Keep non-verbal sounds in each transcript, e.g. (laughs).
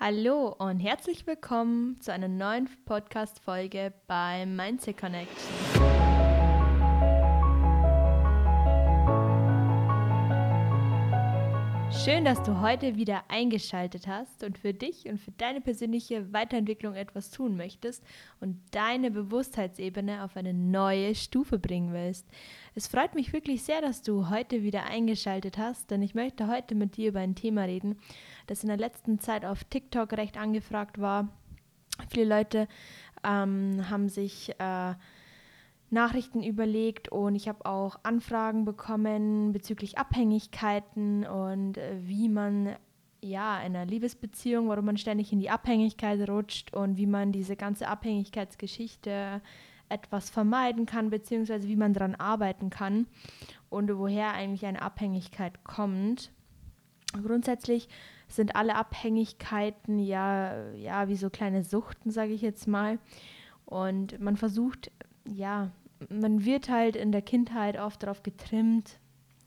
Hallo und herzlich willkommen zu einer neuen Podcast-Folge bei Mindset Connection. Schön, dass du heute wieder eingeschaltet hast und für dich und für deine persönliche Weiterentwicklung etwas tun möchtest und deine Bewusstheitsebene auf eine neue Stufe bringen willst. Es freut mich wirklich sehr, dass du heute wieder eingeschaltet hast, denn ich möchte heute mit dir über ein Thema reden, das in der letzten Zeit auf TikTok recht angefragt war. Viele Leute ähm, haben sich äh, Nachrichten überlegt und ich habe auch Anfragen bekommen bezüglich Abhängigkeiten und äh, wie man ja in einer Liebesbeziehung, warum man ständig in die Abhängigkeit rutscht und wie man diese ganze Abhängigkeitsgeschichte etwas vermeiden kann, beziehungsweise wie man daran arbeiten kann und woher eigentlich eine Abhängigkeit kommt. Grundsätzlich sind alle Abhängigkeiten ja, ja wie so kleine Suchten, sage ich jetzt mal. Und man versucht ja, man wird halt in der Kindheit oft darauf getrimmt,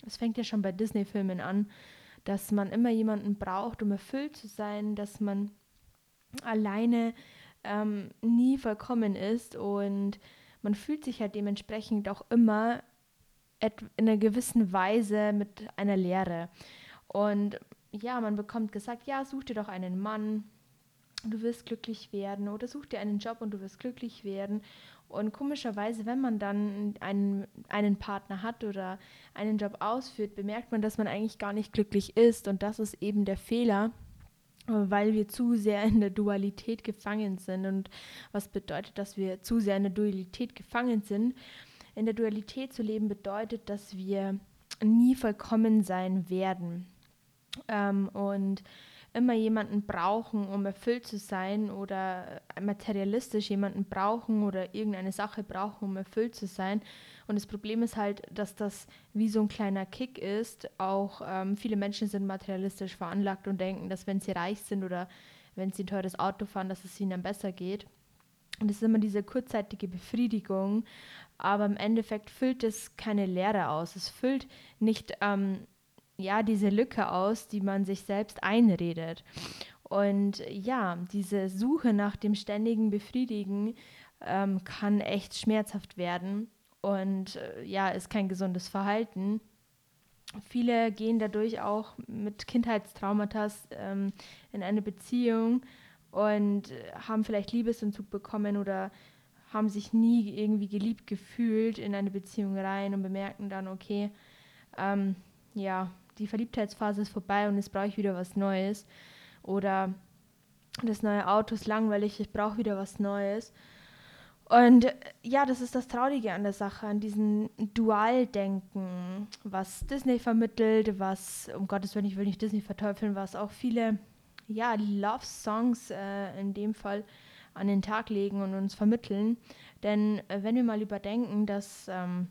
es fängt ja schon bei Disney-Filmen an, dass man immer jemanden braucht, um erfüllt zu sein, dass man alleine ähm, nie vollkommen ist und man fühlt sich halt dementsprechend auch immer in einer gewissen Weise mit einer Lehre. Und ja, man bekommt gesagt, ja, such dir doch einen Mann, du wirst glücklich werden oder such dir einen Job und du wirst glücklich werden. Und komischerweise, wenn man dann einen, einen Partner hat oder einen Job ausführt, bemerkt man, dass man eigentlich gar nicht glücklich ist. Und das ist eben der Fehler, weil wir zu sehr in der Dualität gefangen sind. Und was bedeutet, dass wir zu sehr in der Dualität gefangen sind? In der Dualität zu leben bedeutet, dass wir nie vollkommen sein werden. Ähm, und immer jemanden brauchen, um erfüllt zu sein oder materialistisch jemanden brauchen oder irgendeine Sache brauchen, um erfüllt zu sein. Und das Problem ist halt, dass das wie so ein kleiner Kick ist. Auch ähm, viele Menschen sind materialistisch veranlagt und denken, dass wenn sie reich sind oder wenn sie ein teures Auto fahren, dass es ihnen dann besser geht. Und es ist immer diese kurzzeitige Befriedigung, aber im Endeffekt füllt es keine Leere aus. Es füllt nicht ähm, ja, diese Lücke aus, die man sich selbst einredet. Und ja, diese Suche nach dem ständigen Befriedigen ähm, kann echt schmerzhaft werden und äh, ja, ist kein gesundes Verhalten. Viele gehen dadurch auch mit Kindheitstraumata ähm, in eine Beziehung und haben vielleicht Liebesentzug bekommen oder haben sich nie irgendwie geliebt gefühlt in eine Beziehung rein und bemerken dann, okay, ähm, ja, die Verliebtheitsphase ist vorbei und jetzt brauche ich wieder was Neues. Oder das neue Auto ist langweilig, ich brauche wieder was Neues. Und ja, das ist das Traurige an der Sache, an diesem Dualdenken, was Disney vermittelt, was, um Gottes Willen, ich will nicht Disney verteufeln, was auch viele, ja, Love-Songs äh, in dem Fall an den Tag legen und uns vermitteln. Denn äh, wenn wir mal überdenken, dass ähm,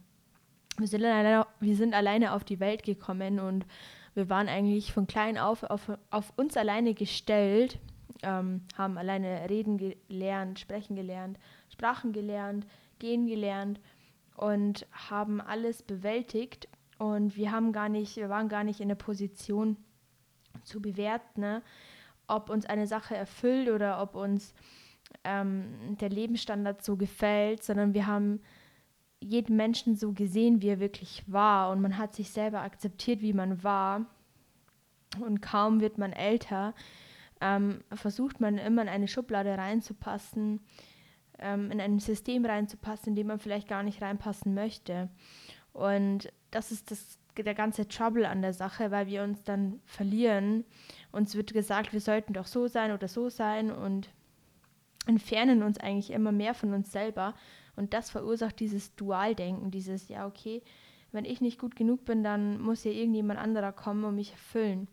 wir sind, alleine, wir sind alleine auf die Welt gekommen und wir waren eigentlich von klein auf auf, auf uns alleine gestellt, ähm, haben alleine reden gelernt, sprechen gelernt, Sprachen gelernt, gehen gelernt und haben alles bewältigt und wir haben gar nicht, wir waren gar nicht in der Position zu bewerten, ne, ob uns eine Sache erfüllt oder ob uns ähm, der Lebensstandard so gefällt, sondern wir haben jeden Menschen so gesehen, wie er wirklich war und man hat sich selber akzeptiert, wie man war. Und kaum wird man älter, ähm, versucht man immer in eine Schublade reinzupassen, ähm, in ein System reinzupassen, in dem man vielleicht gar nicht reinpassen möchte. Und das ist das, der ganze Trouble an der Sache, weil wir uns dann verlieren. Uns wird gesagt, wir sollten doch so sein oder so sein und entfernen uns eigentlich immer mehr von uns selber und das verursacht dieses Dualdenken, dieses, ja, okay, wenn ich nicht gut genug bin, dann muss ja irgendjemand anderer kommen und mich erfüllen.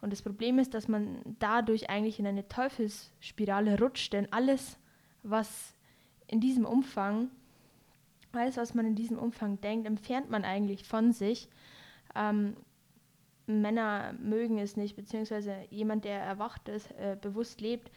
Und das Problem ist, dass man dadurch eigentlich in eine Teufelsspirale rutscht, denn alles, was in diesem Umfang, alles, was man in diesem Umfang denkt, entfernt man eigentlich von sich. Ähm, Männer mögen es nicht, beziehungsweise jemand, der erwacht ist, äh, bewusst lebt,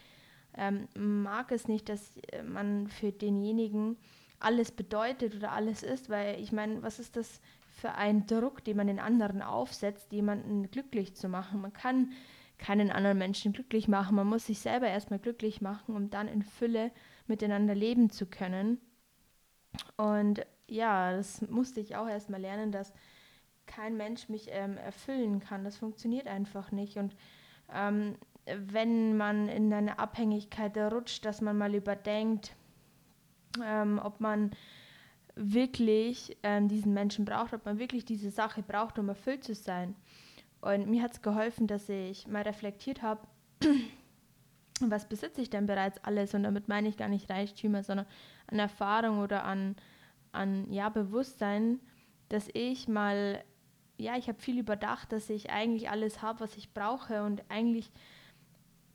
ähm, mag es nicht, dass äh, man für denjenigen alles bedeutet oder alles ist, weil ich meine, was ist das für ein Druck, den man den anderen aufsetzt, jemanden glücklich zu machen? Man kann keinen anderen Menschen glücklich machen. Man muss sich selber erstmal glücklich machen, um dann in Fülle miteinander leben zu können. Und ja, das musste ich auch erstmal lernen, dass kein Mensch mich ähm, erfüllen kann. Das funktioniert einfach nicht. Und ähm, wenn man in eine Abhängigkeit rutscht, dass man mal überdenkt, ähm, ob man wirklich ähm, diesen Menschen braucht, ob man wirklich diese Sache braucht, um erfüllt zu sein. Und mir hat es geholfen, dass ich mal reflektiert habe, (clears throat) was besitze ich denn bereits alles? Und damit meine ich gar nicht Reichtümer, sondern an Erfahrung oder an, an ja, Bewusstsein, dass ich mal, ja, ich habe viel überdacht, dass ich eigentlich alles habe, was ich brauche. Und eigentlich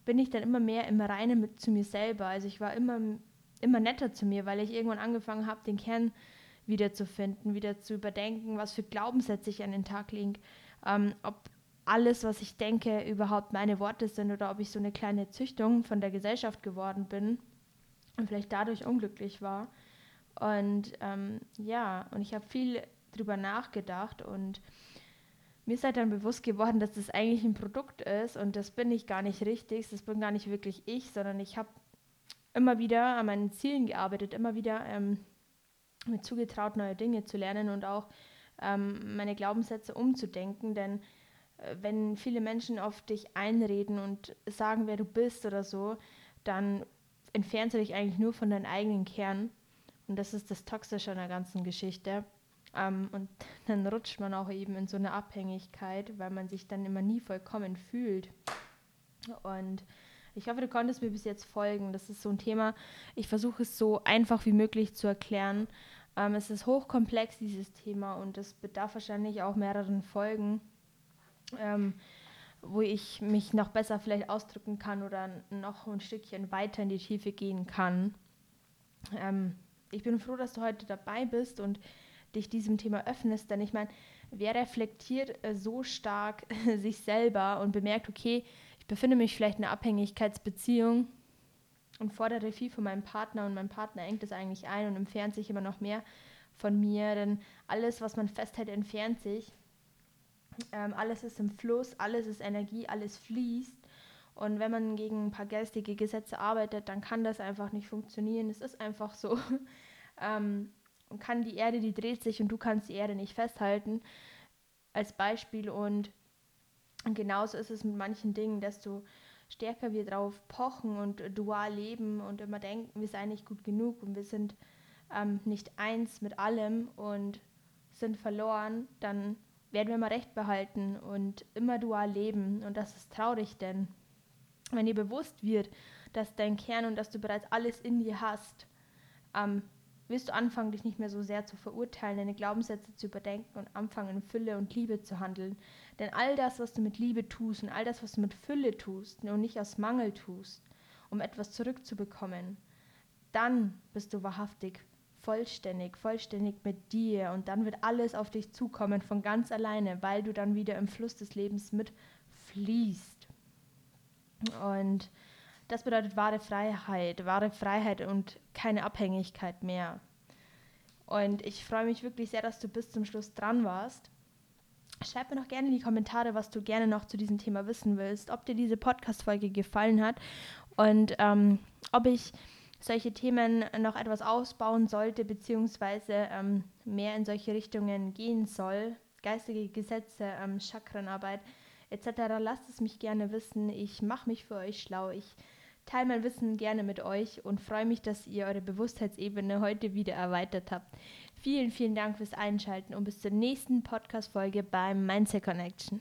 bin ich dann immer mehr im Reinen mit zu mir selber. Also ich war immer, immer netter zu mir, weil ich irgendwann angefangen habe, den Kern wiederzufinden, wieder zu überdenken, was für Glaubenssätze ich an den Tag lege, ähm, ob alles, was ich denke, überhaupt meine Worte sind oder ob ich so eine kleine Züchtung von der Gesellschaft geworden bin und vielleicht dadurch unglücklich war. Und ähm, ja, und ich habe viel drüber nachgedacht und mir ist halt dann bewusst geworden, dass das eigentlich ein Produkt ist und das bin ich gar nicht richtig, das bin gar nicht wirklich ich, sondern ich habe immer wieder an meinen Zielen gearbeitet, immer wieder ähm, mir zugetraut, neue Dinge zu lernen und auch ähm, meine Glaubenssätze umzudenken, denn wenn viele Menschen auf dich einreden und sagen, wer du bist oder so, dann entfernst du dich eigentlich nur von deinem eigenen Kern. Und das ist das Toxische an der ganzen Geschichte. Ähm, und dann rutscht man auch eben in so eine Abhängigkeit, weil man sich dann immer nie vollkommen fühlt. Und ich hoffe, du konntest mir bis jetzt folgen. Das ist so ein Thema, ich versuche es so einfach wie möglich zu erklären. Ähm, es ist hochkomplex, dieses Thema, und es bedarf wahrscheinlich auch mehreren Folgen ähm, wo ich mich noch besser vielleicht ausdrücken kann oder noch ein Stückchen weiter in die Tiefe gehen kann. Ähm, ich bin froh, dass du heute dabei bist und dich diesem Thema öffnest, denn ich meine, wer reflektiert äh, so stark (laughs) sich selber und bemerkt, okay, ich befinde mich vielleicht in einer Abhängigkeitsbeziehung und fordere viel von meinem Partner und mein Partner engt es eigentlich ein und entfernt sich immer noch mehr von mir, denn alles, was man festhält, entfernt sich. Ähm, alles ist im Fluss, alles ist Energie, alles fließt. Und wenn man gegen ein paar geistige Gesetze arbeitet, dann kann das einfach nicht funktionieren. Es ist einfach so. (laughs) ähm, kann die Erde, die dreht sich und du kannst die Erde nicht festhalten. Als Beispiel. Und, genauso ist es mit manchen Dingen, desto stärker wir drauf pochen und dual leben und immer denken, wir seien nicht gut genug und wir sind ähm, nicht eins mit allem und sind verloren, dann werden wir mal recht behalten und immer dual leben. Und das ist traurig, denn wenn dir bewusst wird, dass dein Kern und dass du bereits alles in dir hast, ähm, wirst du anfangen, dich nicht mehr so sehr zu verurteilen, deine Glaubenssätze zu überdenken und anfangen, in Fülle und Liebe zu handeln. Denn all das, was du mit Liebe tust und all das, was du mit Fülle tust und nicht aus Mangel tust, um etwas zurückzubekommen, dann bist du wahrhaftig vollständig, vollständig mit dir und dann wird alles auf dich zukommen von ganz alleine, weil du dann wieder im Fluss des Lebens mitfließt. Und das bedeutet wahre Freiheit, wahre Freiheit und keine Abhängigkeit mehr. Und ich freue mich wirklich sehr, dass du bis zum Schluss dran warst. Schreib mir noch gerne in die Kommentare, was du gerne noch zu diesem Thema wissen willst, ob dir diese Podcast-Folge gefallen hat und ähm, ob ich solche Themen noch etwas ausbauen sollte, beziehungsweise ähm, mehr in solche Richtungen gehen soll, geistige Gesetze, ähm, Chakrenarbeit etc., lasst es mich gerne wissen. Ich mache mich für euch schlau. Ich teile mein Wissen gerne mit euch und freue mich, dass ihr eure Bewusstheitsebene heute wieder erweitert habt. Vielen, vielen Dank fürs Einschalten und bis zur nächsten Podcast-Folge beim Mindset Connection.